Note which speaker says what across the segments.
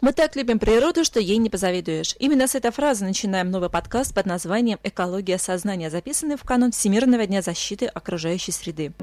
Speaker 1: Мы так любим природу, что ей не позавидуешь. Именно с этой фразы начинаем новый подкаст под названием «Экология сознания», записанный в канун Всемирного дня защиты окружающей среды.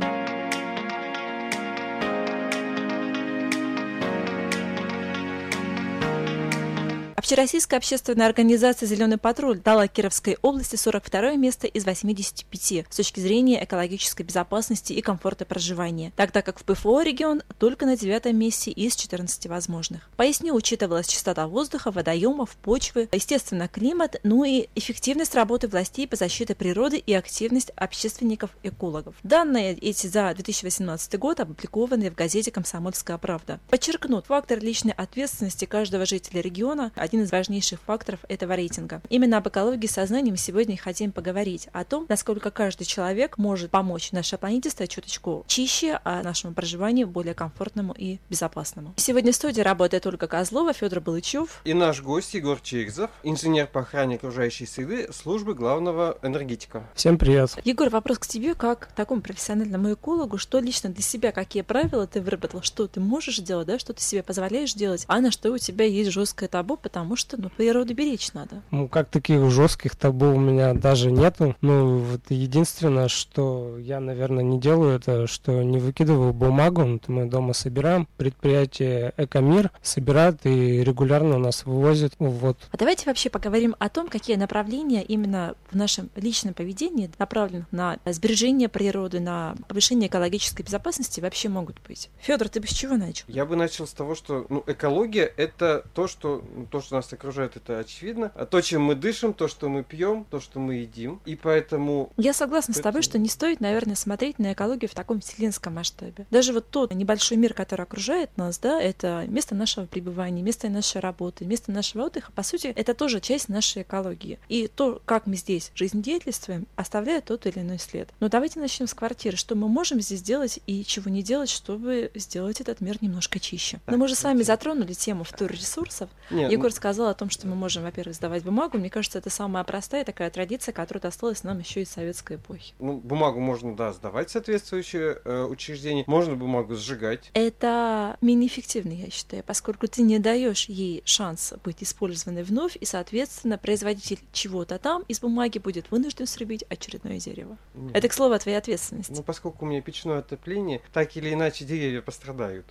Speaker 1: Общероссийская общественная организация «Зеленый патруль» дала Кировской области 42 место из 85 с точки зрения экологической безопасности и комфорта проживания, тогда как в ПФО регион только на девятом месте из 14 возможных. Поясню, учитывалась частота воздуха, водоемов, почвы, естественно, климат, ну и эффективность работы властей по защите природы и активность общественников-экологов. Данные эти за 2018 год опубликованы в газете «Комсомольская правда». Подчеркнут, фактор личной ответственности каждого жителя региона – один из важнейших факторов этого рейтинга. Именно об экологии сознания мы сегодня хотим поговорить, о том, насколько каждый человек может помочь нашей планете стать чуточку чище, а нашему проживанию более комфортному и безопасному. Сегодня в студии работает Ольга Козлова, Федор Балычев.
Speaker 2: И наш гость Егор Чирзов, инженер по охране окружающей среды службы главного энергетика.
Speaker 3: Всем привет.
Speaker 1: Егор, вопрос к тебе, как к такому профессиональному экологу, что лично для себя, какие правила ты выработал, что ты можешь делать, да, что ты себе позволяешь делать, а на что у тебя есть жесткое табу, потому потому что, ну, природу беречь надо.
Speaker 3: Ну, как таких жестких табу у меня даже нету. Ну, вот единственное, что я, наверное, не делаю, это что не выкидываю бумагу. Вот мы дома собираем. Предприятие Экомир собирает и регулярно у нас вывозит. Вот.
Speaker 1: А давайте вообще поговорим о том, какие направления именно в нашем личном поведении направлены на сбережение природы, на повышение экологической безопасности вообще могут быть. Федор, ты бы с чего начал?
Speaker 2: Я бы начал с того, что ну, экология это то, что, ну, то, что нас окружает, это очевидно. А то, чем мы дышим, то, что мы пьем, то, что мы едим. И поэтому...
Speaker 1: Я согласна поэтому... с тобой, что не стоит, наверное, смотреть на экологию в таком вселенском масштабе. Даже вот тот небольшой мир, который окружает нас, да, это место нашего пребывания, место нашей работы, место нашего отдыха, по сути, это тоже часть нашей экологии. И то, как мы здесь жизнедеятельствуем, оставляет тот или иной след. Но давайте начнем с квартиры. Что мы можем здесь делать и чего не делать, чтобы сделать этот мир немножко чище. Но мы же с вами затронули тему вторресурсов. Нет, Егор сказал о том, что мы можем, во-первых, сдавать бумагу. Мне кажется, это самая простая такая традиция, которая досталась нам еще из советской эпохи.
Speaker 2: Ну, бумагу можно, да, сдавать соответствующее э, учреждение, можно бумагу сжигать.
Speaker 1: Это менее эффективно, я считаю, поскольку ты не даешь ей шанс быть использованной вновь, и, соответственно, производитель чего-то там из бумаги будет вынужден срубить очередное дерево. Нет. Это, к слову, о твоей ответственности.
Speaker 2: Ну, поскольку у меня печное отопление, так или иначе деревья пострадают.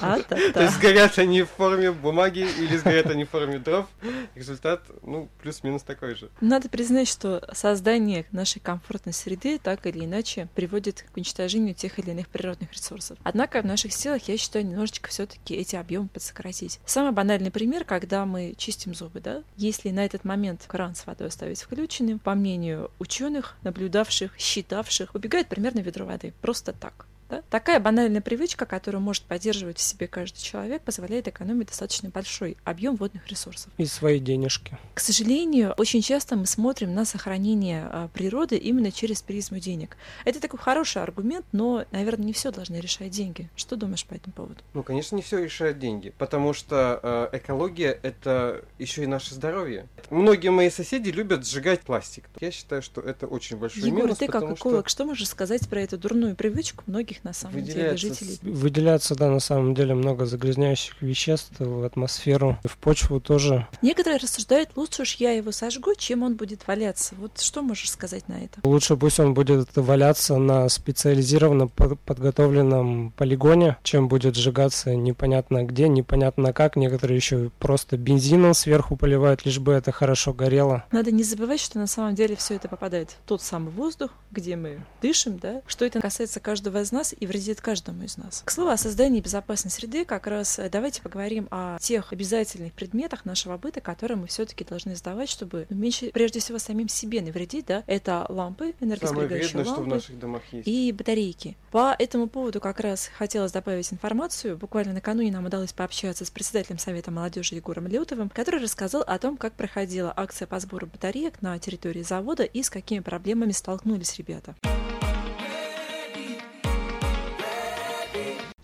Speaker 1: А, да, да.
Speaker 2: То есть сгорят они в форме бумаги или сгорят они в форме дров, результат, ну, плюс-минус такой же.
Speaker 1: Надо признать, что создание нашей комфортной среды так или иначе приводит к уничтожению тех или иных природных ресурсов. Однако в наших силах, я считаю, немножечко все-таки эти объемы подсократить. Самый банальный пример, когда мы чистим зубы, да, если на этот момент кран с водой оставить включенным, по мнению ученых, наблюдавших, считавших, убегает примерно ведро воды. Просто так. Да? Такая банальная привычка, которую может поддерживать в себе каждый человек, позволяет экономить достаточно большой объем водных ресурсов.
Speaker 3: И свои денежки.
Speaker 1: К сожалению, очень часто мы смотрим на сохранение а, природы именно через призму денег. Это такой хороший аргумент, но, наверное, не все должны решать деньги. Что думаешь по этому поводу?
Speaker 2: Ну, конечно, не все решают деньги, потому что э, экология это еще и наше здоровье. Многие мои соседи любят сжигать пластик. Я считаю, что это очень большой
Speaker 1: Егор,
Speaker 2: минус.
Speaker 1: ты как эколог, что... что можешь сказать про эту дурную привычку многих многих на самом деле жителей.
Speaker 3: Выделяется, да, на самом деле много загрязняющих веществ в атмосферу, в почву тоже.
Speaker 1: Некоторые рассуждают, лучше уж я его сожгу, чем он будет валяться. Вот что можешь сказать на это?
Speaker 3: Лучше пусть он будет валяться на специализированно подготовленном полигоне, чем будет сжигаться непонятно где, непонятно как. Некоторые еще просто бензином сверху поливают, лишь бы это хорошо горело.
Speaker 1: Надо не забывать, что на самом деле все это попадает в тот самый воздух, где мы дышим, да, что это касается каждого из нас, и вредит каждому из нас. К слову о создании безопасной среды, как раз э, давайте поговорим о тех обязательных предметах нашего быта, которые мы все-таки должны сдавать, чтобы меньше, прежде всего, самим себе навредить, да, это лампы, энергосберегающие лампы
Speaker 2: что в наших домах есть.
Speaker 1: и батарейки. По этому поводу как раз хотелось добавить информацию. Буквально накануне нам удалось пообщаться с председателем Совета молодежи Егором Лютовым, который рассказал о том, как проходила акция по сбору батареек на территории завода и с какими проблемами столкнулись ребята.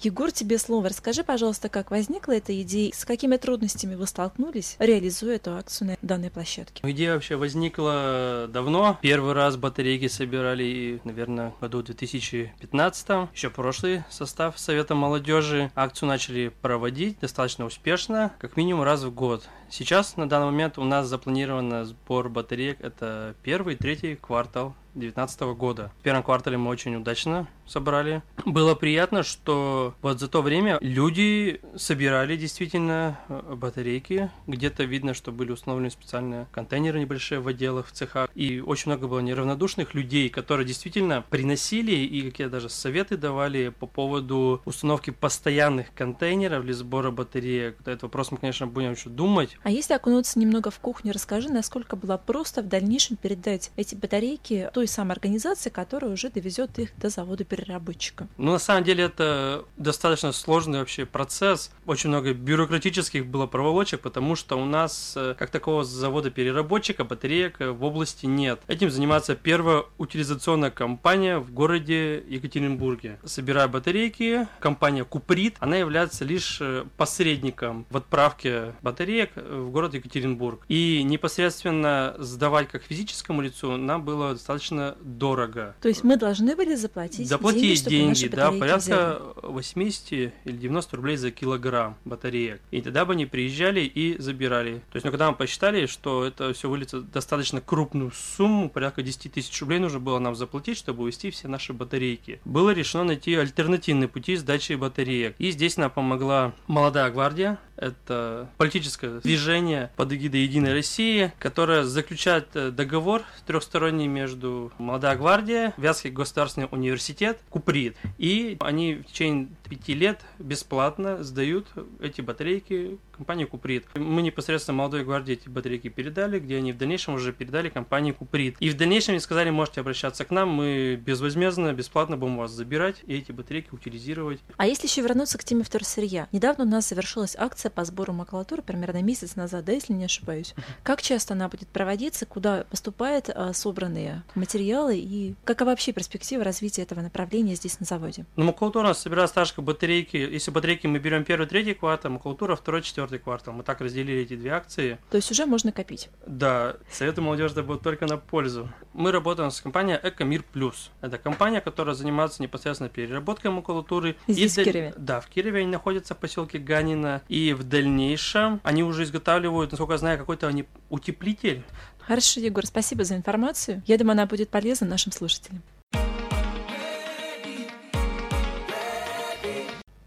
Speaker 1: Егор, тебе слово. Расскажи, пожалуйста, как возникла эта идея, с какими трудностями вы столкнулись, реализуя эту акцию на данной площадке?
Speaker 4: Идея вообще возникла давно. Первый раз батарейки собирали, наверное, в году 2015. Еще прошлый состав Совета молодежи. Акцию начали проводить достаточно успешно, как минимум раз в год. Сейчас на данный момент у нас запланирован сбор батареек. Это первый, третий квартал 2019 года. В первом квартале мы очень удачно собрали. Было приятно, что вот за то время люди собирали действительно э, батарейки. Где-то видно, что были установлены специальные контейнеры небольшие в отделах, в цехах. И очень много было неравнодушных людей, которые действительно приносили и какие даже советы давали по поводу установки постоянных контейнеров для сбора батареек. Этот вопрос мы, конечно, будем еще думать.
Speaker 1: А если окунуться немного в кухню, расскажи, насколько было просто в дальнейшем передать эти батарейки той самой организации, которая уже довезет их до завода переработчика.
Speaker 4: Ну, на самом деле, это достаточно сложный вообще процесс. Очень много бюрократических было проволочек, потому что у нас, э, как такого завода переработчика, батареек в области нет. Этим занимается первая утилизационная компания в городе Екатеринбурге. Собирая батарейки, компания Куприт, она является лишь э, посредником в отправке батареек в город Екатеринбург. И непосредственно сдавать как физическому лицу нам было достаточно дорого.
Speaker 1: То есть мы должны были заплатить
Speaker 4: Заплатить
Speaker 1: деньги,
Speaker 4: деньги, да, порядка
Speaker 1: взяли.
Speaker 4: 80 или 90 рублей за килограмм батареек. И тогда бы они приезжали и забирали. То есть, ну, когда мы посчитали, что это все выльется достаточно крупную сумму, порядка 10 тысяч рублей нужно было нам заплатить, чтобы увезти все наши батарейки. Было решено найти альтернативные пути сдачи батареек. И здесь нам помогла молодая гвардия, это политическое движение под эгидой Единой России, которое заключает э, договор трехсторонний между Молодая гвардия, Вятский государственный университет, Куприт. И они в течение пяти лет бесплатно сдают эти батарейки компании Куприт. Мы непосредственно молодой гвардии эти батарейки передали, где они в дальнейшем уже передали компании Куприт. И в дальнейшем они сказали, можете обращаться к нам, мы безвозмездно, бесплатно будем вас забирать и эти батарейки утилизировать.
Speaker 1: А если еще вернуться к теме вторсырья? Недавно у нас завершилась акция по сбору макулатуры, примерно месяц назад, да, если не ошибаюсь. Как часто она будет проводиться, куда поступают а, собранные материалы и какова вообще перспектива развития этого направления здесь на заводе?
Speaker 4: Ну, макулатура у нас собирает стажка батарейки. Если батарейки мы берем первый, третий квартал, макулатура второй, четвертый квартал. Мы так разделили эти две акции.
Speaker 1: То есть уже можно копить.
Speaker 4: Да, советы молодежи это будет только на пользу. Мы работаем с компанией Экомир Плюс. Это компания, которая занимается непосредственно переработкой макулатуры.
Speaker 1: Здесь,
Speaker 4: И
Speaker 1: в Кирове?
Speaker 4: Да, в Кирове они находятся в поселке Ганина. И в дальнейшем они уже изготавливают, насколько я знаю, какой-то они утеплитель.
Speaker 1: Хорошо, Егор, спасибо за информацию. Я думаю, она будет полезна нашим слушателям.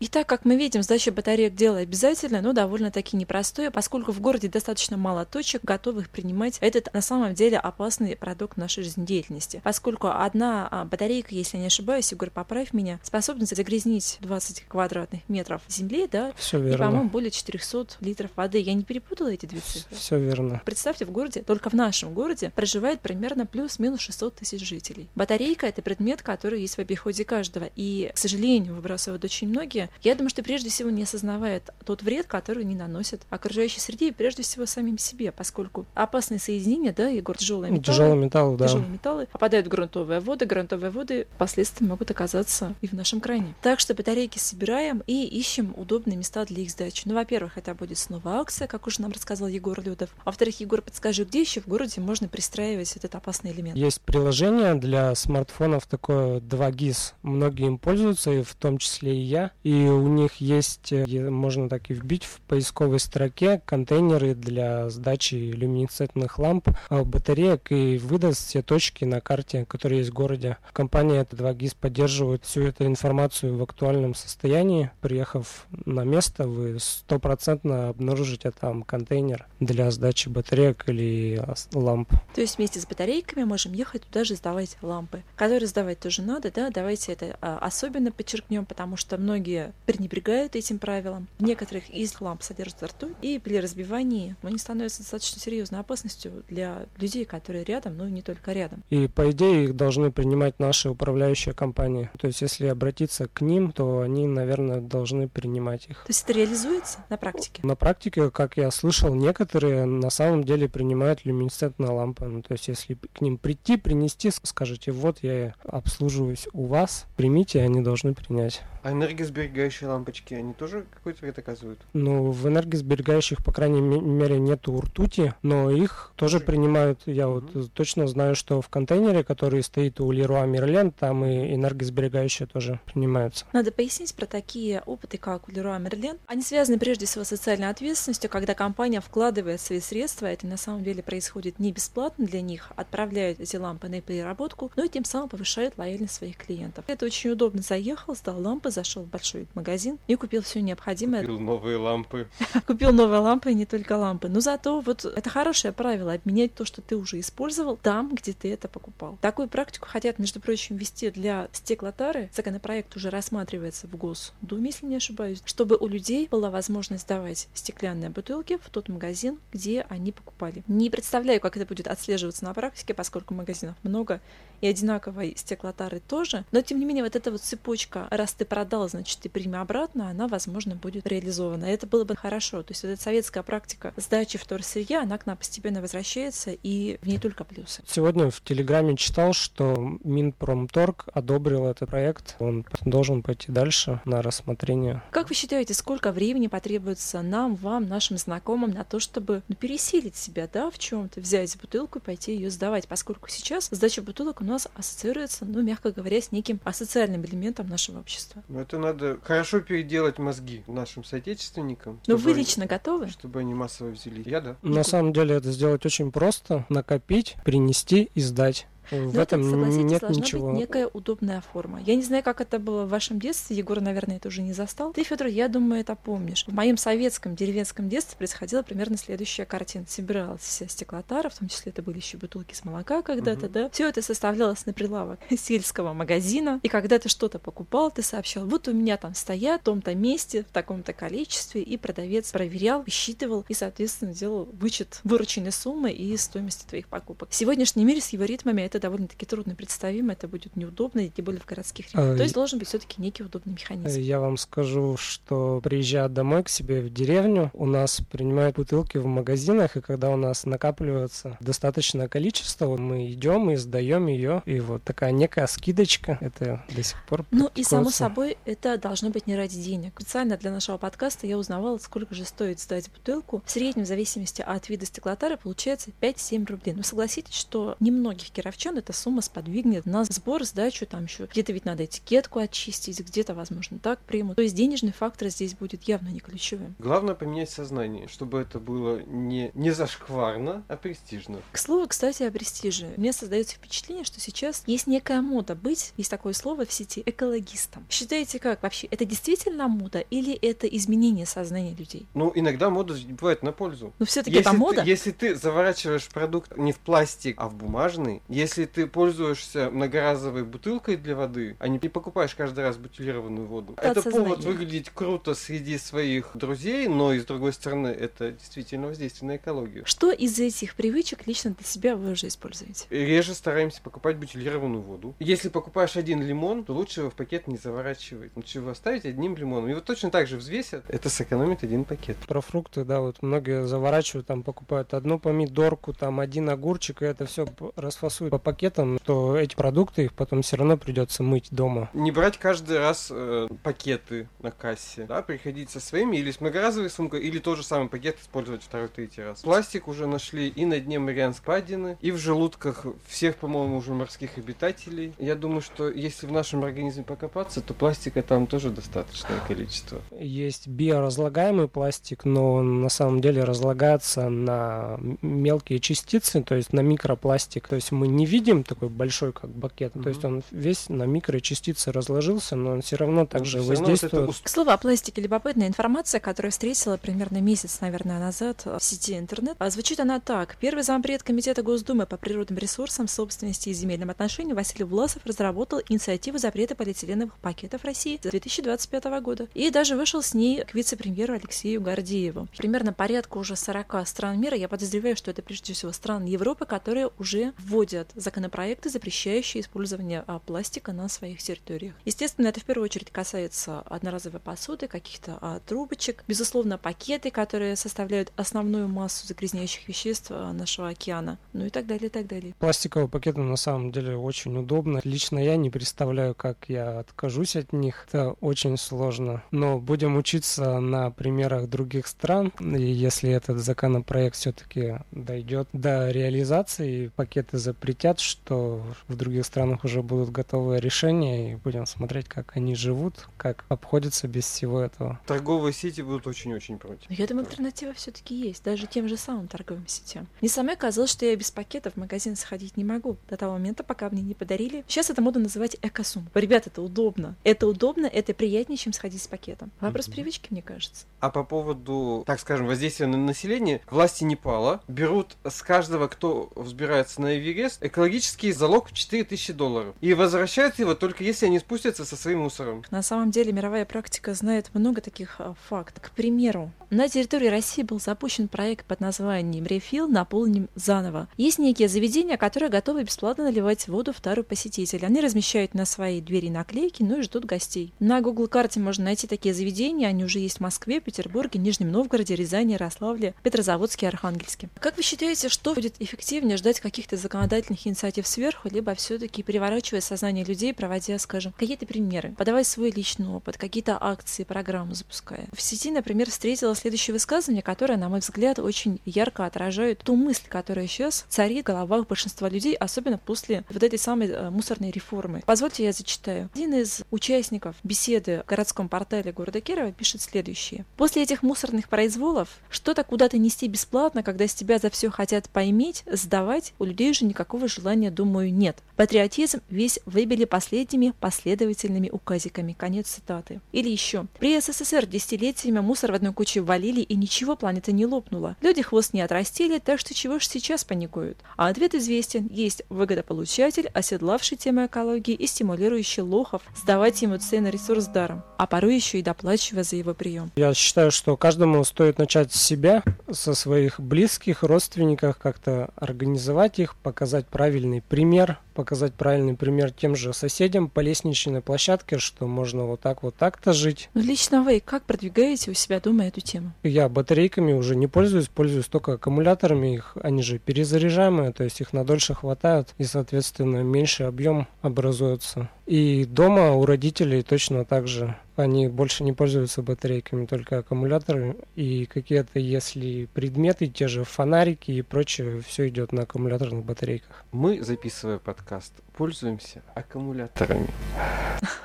Speaker 1: И так как мы видим, сдача батареек дело обязательное, но довольно-таки непростое, поскольку в городе достаточно мало точек, готовых принимать этот на самом деле опасный продукт нашей жизнедеятельности. Поскольку одна а, батарейка, если я не ошибаюсь, Егор, поправь меня, способна загрязнить 20 квадратных метров земли, да,
Speaker 3: Все
Speaker 1: и,
Speaker 3: верно.
Speaker 1: по-моему, более 400 литров воды. Я не перепутала эти две цифры?
Speaker 3: Все верно.
Speaker 1: Представьте, в городе, только в нашем городе, проживает примерно плюс-минус 600 тысяч жителей. Батарейка — это предмет, который есть в обиходе каждого. И, к сожалению, выбрасывают очень многие. Я думаю, что прежде всего не осознавает тот вред, который они наносят окружающей среде и прежде всего самим себе, поскольку опасные соединения, да, Егор, тяжелые металлы,
Speaker 3: Тяжелый металл, да.
Speaker 1: тяжелые металлы попадают в грунтовые воды, грунтовые воды впоследствии могут оказаться и в нашем кране. Так что батарейки собираем и ищем удобные места для их сдачи. Ну, во-первых, это будет снова акция, как уже нам рассказал Егор Людов. А во-вторых, Егор, подскажи, где еще в городе можно пристраивать этот опасный элемент?
Speaker 3: Есть приложение для смартфонов такое 2GIS. Многие им пользуются, и в том числе и я. И у них есть, э, можно так и вбить в поисковой строке контейнеры для сдачи люминесцентных ламп, а, батареек и выдаст все точки на карте, которые есть в городе. Компания это 2GIS поддерживает всю эту информацию в актуальном состоянии. Приехав на место, вы стопроцентно обнаружите там контейнер для сдачи батареек или а, ламп.
Speaker 1: То есть вместе с батарейками можем ехать туда же сдавать лампы, которые сдавать тоже надо, да, давайте это а, особенно подчеркнем, потому что многие пренебрегают этим правилам. В некоторых из ламп содержится ртуть, и при разбивании они становятся достаточно серьезной опасностью для людей, которые рядом, но и не только рядом.
Speaker 3: И по идее их должны принимать наши управляющие компании. То есть если обратиться к ним, то они, наверное, должны принимать их.
Speaker 1: То есть это реализуется на практике?
Speaker 3: На практике, как я слышал, некоторые на самом деле принимают люминесцентные лампы. Ну, то есть если к ним прийти, принести, скажите, вот я обслуживаюсь у вас, примите, они должны принять.
Speaker 2: А энергосберегающие лампочки, они тоже какой-то вред оказывают?
Speaker 3: Ну, в энергосберегающих, по крайней мере, нету ртути, но их тоже принимают. Я вот точно знаю, что в контейнере, который стоит у Леруа Мерлен, там и энергосберегающие тоже принимаются.
Speaker 1: Надо пояснить про такие опыты, как у Леруа Мерлен. Они связаны прежде всего с социальной ответственностью, когда компания вкладывает свои средства, это на самом деле происходит не бесплатно для них, отправляют эти лампы на переработку, но и тем самым повышает лояльность своих клиентов. Это очень удобно. Заехал, сдал лампы, зашел в большой магазин и купил все необходимое.
Speaker 2: Купил новые лампы.
Speaker 1: Купил новые лампы и не только лампы. Но зато вот это хорошее правило обменять то, что ты уже использовал, там, где ты это покупал. Такую практику хотят, между прочим, ввести для стеклотары. Законопроект уже рассматривается в Госдуме, если не ошибаюсь, чтобы у людей была возможность сдавать стеклянные бутылки в тот магазин, где они покупали. Не представляю, как это будет отслеживаться на практике, поскольку магазинов много, и одинаковой стеклотары тоже. Но, тем не менее, вот эта вот цепочка, раз ты продал, значит, ты прими обратно, она, возможно, будет реализована. И это было бы хорошо. То есть вот эта советская практика сдачи вторсырья, она к нам постепенно возвращается, и в ней только плюсы.
Speaker 3: Сегодня в Телеграме читал, что Минпромторг одобрил этот проект. Он должен пойти дальше на рассмотрение.
Speaker 1: Как вы считаете, сколько времени потребуется нам, вам, нашим знакомым на то, чтобы ну, пересилить себя, да, в чем-то, взять бутылку и пойти ее сдавать, поскольку сейчас сдача бутылок у нас ассоциируется, ну, мягко говоря, с неким асоциальным элементом нашего общества.
Speaker 2: Ну, это надо хорошо переделать мозги нашим соотечественникам.
Speaker 1: Но вы лично готовы?
Speaker 2: Чтобы они массово взяли. Я да.
Speaker 3: На самом деле это сделать очень просто. Накопить, принести и сдать. В
Speaker 1: Но
Speaker 3: этом
Speaker 1: это, согласитесь,
Speaker 3: нет
Speaker 1: должна
Speaker 3: ничего.
Speaker 1: быть некая удобная форма. Я не знаю, как это было в вашем детстве. Егор, наверное, это уже не застал. Ты, Федор, я думаю, это помнишь. В моем советском деревенском детстве происходила примерно следующая картина. Собиралась вся стеклотара, в том числе это были еще бутылки с молока когда-то,
Speaker 2: Мгм.
Speaker 1: да. Все это составлялось на прилавок сельского магазина. И когда ты что-то покупал, ты сообщал, вот у меня там стоят в том-то месте, в таком-то количестве, и продавец проверял, высчитывал и, соответственно, делал вычет вырученной суммы и стоимости твоих покупок. В сегодняшнем мире с его ритмами это довольно-таки трудно представимо, это будет неудобно, и тем более в городских.
Speaker 3: А,
Speaker 1: То есть должен быть все-таки некий удобный механизм.
Speaker 3: Я вам скажу, что приезжая домой к себе в деревню, у нас принимают бутылки в магазинах, и когда у нас накапливается достаточное количество, мы идем и сдаем ее, и вот такая некая скидочка, это до сих пор
Speaker 1: Ну и само собой, это должно быть не ради денег. Специально для нашего подкаста я узнавала, сколько же стоит сдать бутылку. В среднем, в зависимости от вида стеклотары, получается 5-7 рублей. Но согласитесь, что немногих кировчан эта сумма сподвигнет на сбор, сдачу, там еще где-то ведь надо этикетку очистить, где-то, возможно, так примут. То есть денежный фактор здесь будет явно не ключевым.
Speaker 2: Главное поменять сознание, чтобы это было не, не зашкварно, а престижно.
Speaker 1: К слову, кстати, о престиже. Мне создается впечатление, что сейчас есть некая мода быть, есть такое слово в сети, экологистом. Считаете как вообще? Это действительно мода или это изменение сознания людей?
Speaker 2: Ну, иногда мода бывает на пользу.
Speaker 1: Но все-таки это
Speaker 2: ты,
Speaker 1: мода.
Speaker 2: если ты заворачиваешь продукт не в пластик, а в бумажный, если ты пользуешься многоразовой бутылкой для воды, а не покупаешь каждый раз бутилированную воду,
Speaker 1: Это
Speaker 2: это
Speaker 1: осознание.
Speaker 2: повод выглядеть круто среди своих друзей, но и с другой стороны, это действительно воздействие на экологию.
Speaker 1: Что из этих привычек лично для себя вы уже используете?
Speaker 2: Реже стараемся покупать бутилированную воду. Если покупаешь один лимон, то лучше его в пакет не заворачивать. Лучше его оставить одним лимоном. Его точно так же взвесят. Это сэкономит один пакет.
Speaker 3: Про фрукты, да, вот многие заворачивают, там покупают одну помидорку, там один огурчик, и это все расфасуют по пакетам, то эти продукты их потом все равно придется мыть дома.
Speaker 2: Не брать каждый раз э, пакеты на кассе, да, приходить со своими или с многоразовой сумкой, или тот же самый пакет использовать второй, третий раз. Пластик уже нашли и на дне Марианской впадины, и в желудках всех, по-моему, уже морских обитателей. Я думаю, что если в нашем организме покопаться, то пластика там тоже достаточное количество.
Speaker 3: Есть биоразлагаемый пластик, но он на самом деле разлагается на мелкие частицы, то есть на микропластик. То есть мы не видим такой большой, как бакет. То есть он весь на микрочастицы разложился, но он все равно также
Speaker 2: Всё равно вот это
Speaker 3: воздействует.
Speaker 1: К слову о пластике, любопытная информация, которую я встретила примерно месяц, наверное, назад в сети интернет. А Звучит она так. Первый зампред Комитета Госдумы по природным ресурсам, собственности и земельным отношениям Василий Власов разработал инициативу запрета полиэтиленовых пакетов России с 2025 года. И даже вышел с ней к вице-премьеру Алексею Гордееву. Примерно порядка уже 40 стран мира. Я подозреваю, что это прежде всего страны Европы, которые уже вводят законопроекты, запрещающие использование а, пластика на своих территориях. Естественно, это в первую очередь касается одноразовой посуды, каких-то а, трубочек, безусловно, пакеты, которые составляют основную массу загрязняющих веществ а, нашего океана, ну и так далее, и так далее.
Speaker 3: Пластиковые пакеты на самом деле очень удобно. Лично я не представляю, как я откажусь от них. Это очень сложно. Но будем учиться на примерах других стран. И если этот законопроект все-таки дойдет до реализации, пакеты запретят, что в других странах уже будут готовые решения, и будем смотреть, как они живут, как обходятся без всего этого.
Speaker 2: Торговые сети будут очень-очень против.
Speaker 1: Но я думаю, альтернатива все-таки есть, даже тем же самым торговым сетям. Мне самой казалось, что я без пакетов в магазин сходить не могу до того момента, пока мне не подарили. Сейчас это мода называть экосум. Ребят, это удобно. Это удобно, это приятнее, чем сходить с пакетом. Вопрос mm-hmm. привычки, мне кажется.
Speaker 2: А по поводу, так скажем, воздействия на население, власти Непала берут с каждого, кто взбирается на Эверест, экологический залог в 4000 долларов. И возвращают его только если они спустятся со своим мусором.
Speaker 1: На самом деле мировая практика знает много таких а, фактов. К примеру, на территории России был запущен проект под названием «Рефил. Наполним заново». Есть некие заведения, которые готовы бесплатно наливать воду в тару посетителя. Они размещают на своей двери наклейки, ну и ждут гостей. На Google карте можно найти такие заведения, они уже есть в Москве, Петербурге, Нижнем Новгороде, Рязани, Ярославле, Петрозаводске и Архангельске. Как вы считаете, что будет эффективнее ждать каких-то законодательных инициатив сверху, либо все-таки переворачивая сознание людей, проводя, скажем, какие-то примеры, подавая свой личный опыт, какие-то акции, программы запуская? В сети, например, встретила следующее высказывание, которое, на мой взгляд, очень ярко отражает ту мысль, которая сейчас царит в головах большинства людей, особенно после вот этой самой э, мусорной реформы. Позвольте, я зачитаю. Один из участников беседы в городском портале города Кирова пишет следующее. После этих мусорных произволов что-то куда-то нести бесплатно, когда с тебя за все хотят поиметь, сдавать, у людей уже никакого желания, думаю, нет. Патриотизм весь выбили последними последовательными указиками. Конец цитаты. Или еще. При СССР десятилетиями мусор в одной куче валили и ничего планета не лопнула. Люди хвост не отрастили, так что чего ж сейчас паникуют? А ответ известен. Есть выгодополучатель, оседлавший тему экологии и стимулирующий лохов сдавать ему ценный ресурс даром, а порой еще и доплачивая за его прием.
Speaker 3: Я считаю, что каждому стоит начать с себя, со своих близких, родственников, как-то организовать их, показать правильный пример, показать правильный пример тем же соседям по лестничной площадке, что можно вот так вот так-то жить.
Speaker 1: Ну, лично вы как продвигаете у себя дома эту тему?
Speaker 3: Я батарейками уже не пользуюсь, пользуюсь только аккумуляторами, их, они же перезаряжаемые, то есть их надольше хватает, и, соответственно, меньше объем образуется. И дома у родителей точно так же. Они больше не пользуются батарейками, только аккумуляторы. И какие-то, если предметы, те же фонарики и прочее, все идет на аккумуляторных батарейках.
Speaker 2: Мы, записывая подкаст, пользуемся аккумуляторами.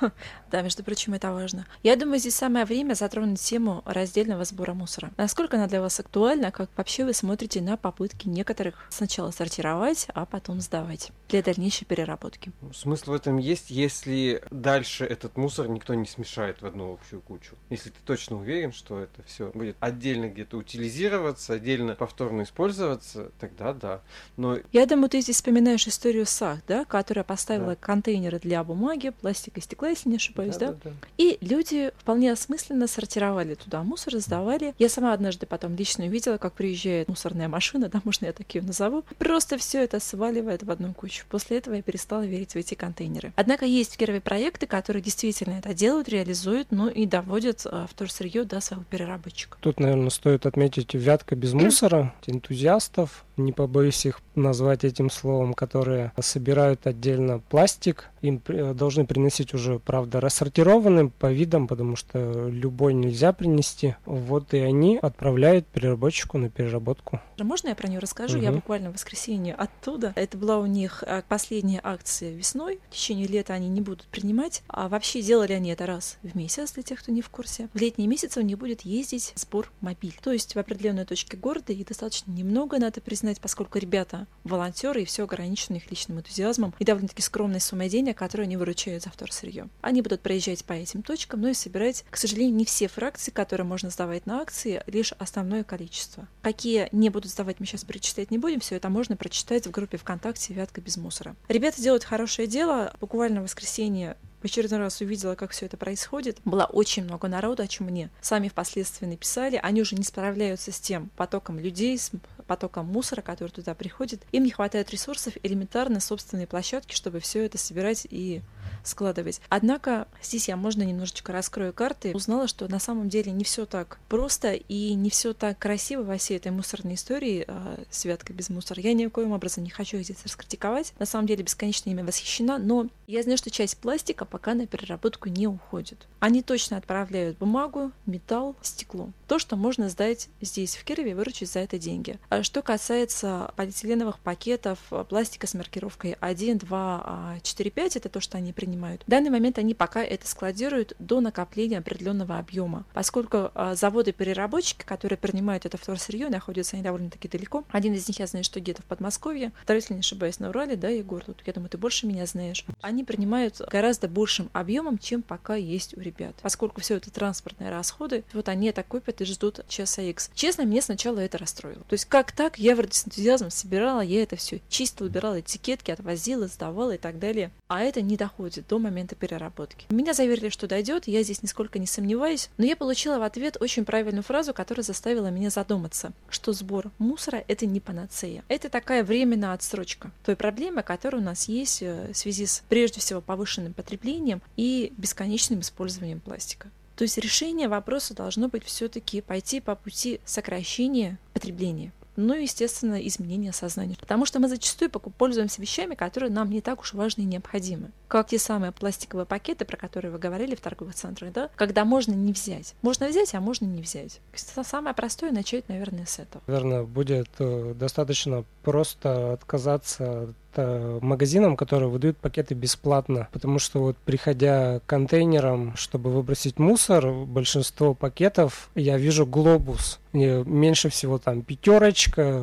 Speaker 1: Да, между прочим, это важно. Я думаю, здесь самое время затронуть тему раздельного сбора мусора. Насколько она для вас актуальна, как вообще вы смотрите на попытки некоторых сначала сортировать, а потом сдавать для дальнейшей переработки?
Speaker 2: Смысл в этом есть, если дальше этот мусор никто не смешает в одну общую кучу. Если ты точно уверен, что это все будет отдельно где-то утилизироваться, отдельно повторно использоваться, тогда да. Но...
Speaker 1: Я думаю, ты здесь вспоминаешь историю САХ, да, которая поставила да. контейнеры для бумаги, пластика и стекла, если не ошибаюсь, да, да? да? И люди вполне осмысленно сортировали туда мусор, сдавали. Я сама однажды потом лично увидела, как приезжает мусорная машина, да, можно я так ее назову, просто все это сваливает в одну кучу. После этого я перестала верить в эти контейнеры. Однако есть в Кирове проекты, которые действительно это делают, реализуют, ну и доводят э, вторсырье до своего переработчика.
Speaker 3: Тут, наверное, стоит отметить вятка без мусора, энтузиастов, не побоюсь их назвать этим словом, которые собирают отдельно пластик. Им должны приносить уже, правда, рассортированным по видам, потому что любой нельзя принести. Вот и они отправляют переработчику на переработку.
Speaker 1: Можно я про нее расскажу? Угу. Я буквально в воскресенье оттуда. Это была у них э, последняя акция весной. В течение лета они не будут принимать. А вообще делали они это раз в месяц, для тех, кто не в курсе. В летние месяцы у них будет ездить сбор мобиль. То есть в определенной точке города их достаточно немного, надо признать, поскольку ребята волонтеры и все ограничено их личным энтузиазмом и довольно-таки скромной суммой денег, которые они выручают за вторсырье. Они будут проезжать по этим точкам, но и собирать, к сожалению, не все фракции, которые можно сдавать на акции, лишь основное количество. Какие не будут сдавать, мы сейчас перечислять не будем, все это можно прочитать в группе ВКонтакте «Вятка без мусора». Ребята делают хорошее дело. Буквально в воскресенье в очередной раз увидела, как все это происходит. Было очень много народу, о чем мне сами впоследствии написали. Они уже не справляются с тем потоком людей, с потоком мусора, который туда приходит. Им не хватает ресурсов элементарно собственной площадки, чтобы все это собирать и складывать. Однако здесь я можно немножечко раскрою карты. Узнала, что на самом деле не все так просто и не все так красиво во всей этой мусорной истории э, «Святка без мусора». Я ни в коем образом не хочу их здесь раскритиковать. На самом деле бесконечно ими восхищена, но я знаю, что часть пластика пока на переработку не уходит. Они точно отправляют бумагу, металл, стекло. То, что можно сдать здесь, в Кирове, выручить за это деньги. А что касается полиэтиленовых пакетов, пластика с маркировкой 1, 2, 4, 5, это то, что они принимают. В данный момент они пока это складируют до накопления определенного объема, поскольку а, заводы-переработчики, которые принимают это вторсырье, находятся они довольно-таки далеко. Один из них, я знаю, что где-то в Подмосковье, второй, если не ошибаюсь, на Урале, да, Егор, тут, я думаю, ты больше меня знаешь. Они принимают гораздо большим объемом, чем пока есть у ребят. Поскольку все это транспортные расходы, вот они это купят и ждут часа X. Честно, мне сначала это расстроило. То есть как так? Я вроде с энтузиазмом собирала, я это все чистила, убирала этикетки, отвозила, сдавала и так далее. А это не доходит до момента переработки. Меня заверили, что дойдет, я здесь нисколько не сомневаюсь, но я получила в ответ очень правильную фразу, которая заставила меня задуматься, что сбор мусора — это не панацея. Это такая временная отсрочка той проблемы, которая у нас есть э, в связи с, прежде всего, повышенным потреблением и бесконечным использованием пластика. То есть решение вопроса должно быть все-таки пойти по пути сокращения потребления ну и, естественно, изменение сознания. Потому что мы зачастую пользуемся вещами, которые нам не так уж важны и необходимы. Как те самые пластиковые пакеты, про которые вы говорили в торговых центрах, да? Когда можно не взять. Можно взять, а можно не взять. Самое простое начать, наверное, с этого.
Speaker 3: Наверное, будет э, достаточно просто отказаться магазинам, которые выдают пакеты бесплатно, потому что вот приходя к контейнерам, чтобы выбросить мусор, большинство пакетов я вижу глобус, меньше всего там пятерочка.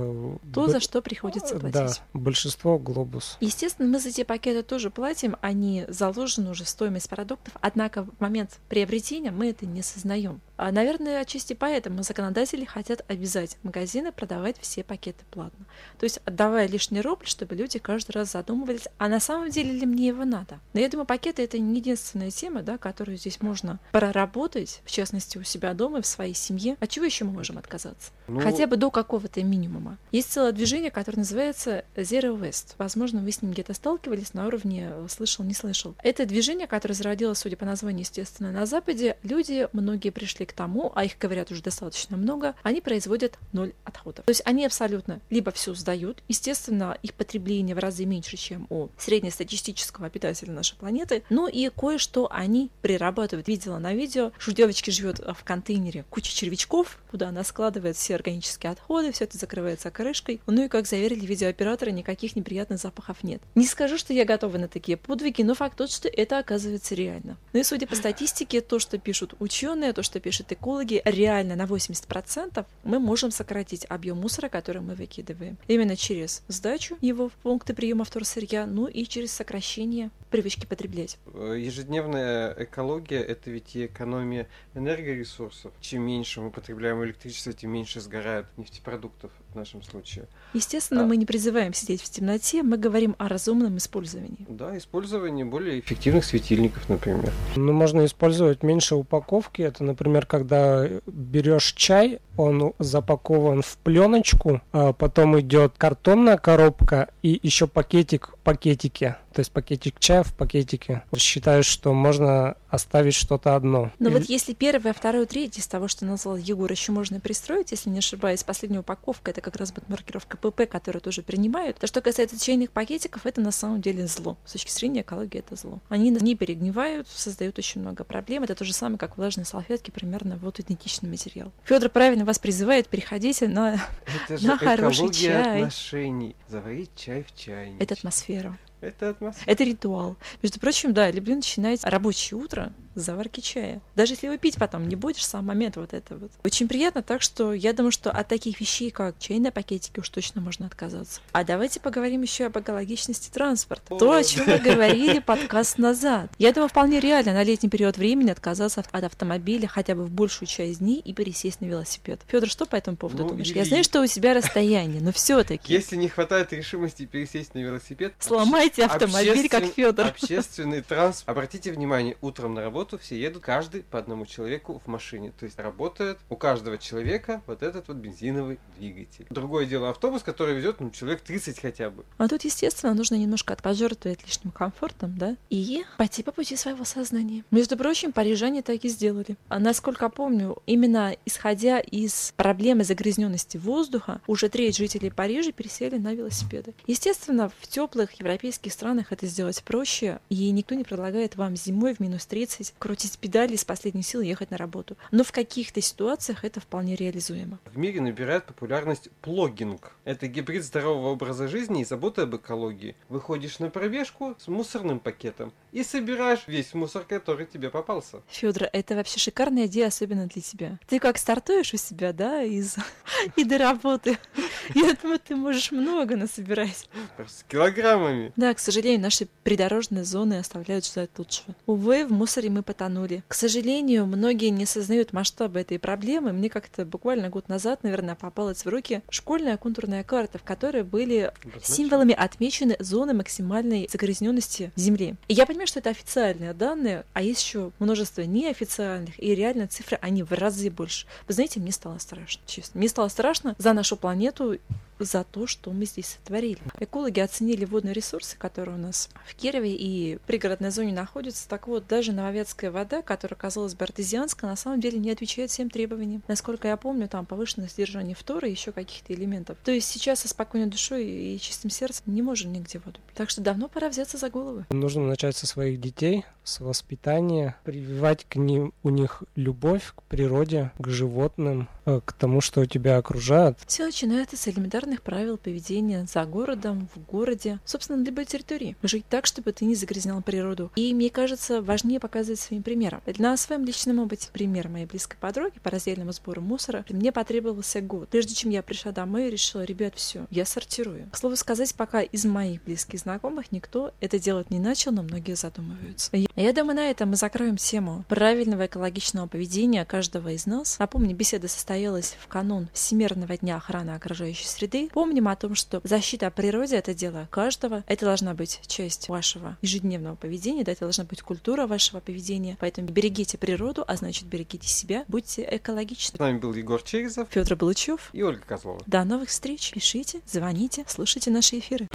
Speaker 1: То, за что приходится платить.
Speaker 3: Да, большинство глобус.
Speaker 1: Естественно, мы за эти пакеты тоже платим, они заложены уже в стоимость продуктов, однако в момент приобретения мы это не сознаем. А, наверное, отчасти поэтому законодатели хотят обязать магазины продавать все пакеты платно. То есть отдавая лишний рубль, чтобы люди каждый раз задумывались, а на самом деле ли мне его надо. Но я думаю, пакеты это не единственная тема, да, которую здесь можно проработать, в частности, у себя дома, в своей семье. От чего еще мы можем отказаться? Ну... Хотя бы до какого-то минимума. Есть целое движение, которое называется Zero Waste. Возможно, вы с ним где-то сталкивались на уровне э, слышал, не слышал. Это движение, которое зародилось, судя по названию, естественно, на Западе. Люди, многие пришли к тому, а их говорят уже достаточно много, они производят ноль отходов. То есть они абсолютно либо все сдают, естественно, их потребление в разы меньше, чем у среднестатистического обитателя нашей планеты, ну и кое-что они прирабатывают. Видела на видео, что девочки живет в контейнере куча червячков, куда она складывает все органические отходы, все это закрывается крышкой. Ну и, как заверили видеооператоры, никаких неприятных запахов нет. Не скажу, что я готова на такие подвиги, но факт тот, что это оказывается реально. Ну и судя по статистике, то, что пишут ученые, то, что пишут пишут экологи, реально на 80% мы можем сократить объем мусора, который мы выкидываем. Именно через сдачу его в пункты приема вторсырья, ну и через сокращение привычки потреблять.
Speaker 2: Э, ежедневная экология – это ведь и экономия энергоресурсов. Чем меньше мы потребляем электричество, тем меньше сгорает нефтепродуктов в нашем случае.
Speaker 1: Естественно, а... мы не призываем сидеть в темноте, мы говорим о разумном использовании.
Speaker 2: Да, использование более эффективных светильников, например.
Speaker 3: Ну, можно использовать меньше упаковки. Это, например, когда берешь чай, он запакован в пленочку, а потом идет картонная коробка и еще пакетик пакетике то есть пакетик чая в пакетике. Считаю, что можно оставить что-то одно.
Speaker 1: Но Или... вот если первое, второе, третье из того, что назвал Егор, еще можно пристроить, если не ошибаюсь, последняя упаковка, это как раз будет маркировка ПП, которую тоже принимают. То, что касается чайных пакетиков, это на самом деле зло. С точки зрения экологии это зло. Они не перегнивают, создают очень много проблем. Это то же самое, как влажные салфетки, примерно вот идентичный материал. Федор правильно вас призывает, переходите на,
Speaker 2: это же
Speaker 1: на хороший чай.
Speaker 2: отношений. Заварить чай в чайнике.
Speaker 1: Это атмосфера.
Speaker 2: Это атмосфера.
Speaker 1: Это ритуал. Между прочим, да, люблю начинать рабочее утро с заварки чая. Даже если его пить потом не будешь, сам момент вот это вот. Очень приятно, так что я думаю, что от таких вещей, как чайные пакетики, уж точно можно отказаться. А давайте поговорим еще об экологичности транспорта. О, То, о чем мы говорили подкаст назад. Я думаю, вполне реально на летний период времени отказаться от автомобиля хотя бы в большую часть дней и пересесть на велосипед. Федор, что по этому поводу ну, думаешь? Я знаю, что у тебя расстояние, но все-таки.
Speaker 2: Если не хватает решимости пересесть на велосипед,
Speaker 1: сломать покупайте автомобиль, как Федор.
Speaker 2: Общественный транспорт. Обратите внимание, утром на работу все едут, каждый по одному человеку в машине. То есть работает у каждого человека вот этот вот бензиновый двигатель. Другое дело автобус, который везет ну, человек 30 хотя бы.
Speaker 1: А тут, естественно, нужно немножко отпожертвовать лишним комфортом, да, и пойти по пути своего сознания. Между прочим, парижане так и сделали. А насколько помню, именно исходя из проблемы загрязненности воздуха, уже треть жителей Парижа пересели на велосипеды. Естественно, в теплых европейских странах это сделать проще, и никто не предлагает вам зимой в минус 30 крутить педали с последней силы ехать на работу. Но в каких-то ситуациях это вполне реализуемо.
Speaker 2: В мире набирает популярность плогинг. Это гибрид здорового образа жизни и заботы об экологии. Выходишь на пробежку с мусорным пакетом и собираешь весь мусор, который тебе попался.
Speaker 1: Федор, это вообще шикарная идея, особенно для тебя. Ты как стартуешь у себя, да, из и до работы. Я думаю, ты можешь много насобирать.
Speaker 2: Просто с килограммами.
Speaker 1: Да, к сожалению, наши придорожные зоны оставляют желать лучшего. Увы, в мусоре мы потонули. К сожалению, многие не осознают масштабы этой проблемы. Мне как-то буквально год назад, наверное, попалась в руки школьная контурная карта, в которой были символами отмечены зоны максимальной загрязненности Земли. И я понимаю, что это официальные данные, а есть еще множество неофициальных, и реально цифры, они в разы больше. Вы знаете, мне стало страшно, честно. Мне стало страшно за нашу планету, за то, что мы здесь сотворили. Экологи оценили водные ресурсы, которые у нас в Кирове и пригородной зоне находятся. Так вот, даже нововятская вода, которая казалась бы артезианской, на самом деле не отвечает всем требованиям. Насколько я помню, там повышенное содержание фторы и еще каких-то элементов. То есть сейчас со спокойной душой и чистым сердцем не можем нигде воду пить. Так что давно пора взяться за головы.
Speaker 3: Нужно начать со своих детей, с воспитания, прививать к ним у них любовь к природе, к животным, э, к тому, что тебя окружает.
Speaker 1: Все начинается с элементарных правил поведения за городом, в городе, собственно, на любой территории. Жить так, чтобы ты не загрязнял природу. И мне кажется, важнее показывать своим примером. На своем личном опыте пример моей близкой подруги по раздельному сбору мусора мне потребовался год. Прежде чем я пришла домой решила, ребят, все, я сортирую. К слову сказать, пока из моих близких знакомых никто это делать не начал, но многие задумываются. Я думаю, на этом мы закроем тему правильного экологичного поведения каждого из нас. Напомню, беседа состоялась в канун Всемирного дня охраны окружающей среды. Помним о том, что защита о природе — это дело каждого. Это должна быть часть вашего ежедневного поведения, да, это должна быть культура вашего поведения. Поэтому берегите природу, а значит, берегите себя, будьте
Speaker 2: С
Speaker 1: экологичны.
Speaker 2: нами был Егор Черезов
Speaker 1: Федор Балычев.
Speaker 2: и Ольга Козлова.
Speaker 1: До новых встреч. Пишите, звоните, слушайте наши эфиры.